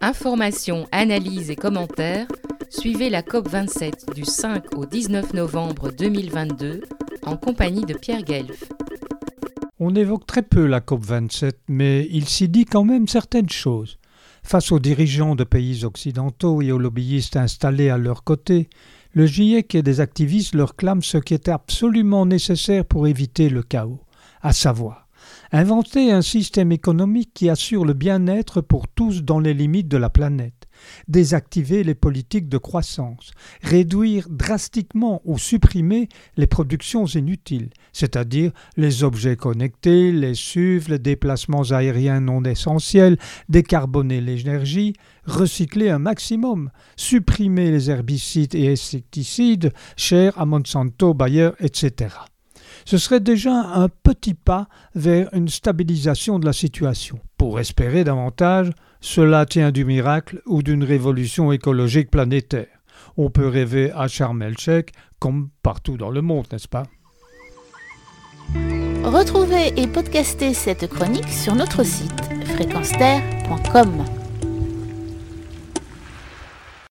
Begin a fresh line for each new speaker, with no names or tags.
Informations, analyses et commentaires, suivez la COP27 du 5 au 19 novembre 2022 en compagnie de Pierre Guelf.
On évoque très peu la COP27, mais il s'y dit quand même certaines choses. Face aux dirigeants de pays occidentaux et aux lobbyistes installés à leur côté, le GIEC et des activistes leur clament ce qui est absolument nécessaire pour éviter le chaos, à savoir inventer un système économique qui assure le bien-être pour tous dans les limites de la planète, désactiver les politiques de croissance, réduire drastiquement ou supprimer les productions inutiles, c'est-à-dire les objets connectés, les SUV, les déplacements aériens non essentiels, décarboner l'énergie, recycler un maximum, supprimer les herbicides et insecticides chers à Monsanto, Bayer, etc ce serait déjà un petit pas vers une stabilisation de la situation. Pour espérer davantage, cela tient du miracle ou d'une révolution écologique planétaire. On peut rêver à Sharm el comme partout dans le monde, n'est-ce pas?
Retrouvez et podcastez cette chronique sur notre site fréquence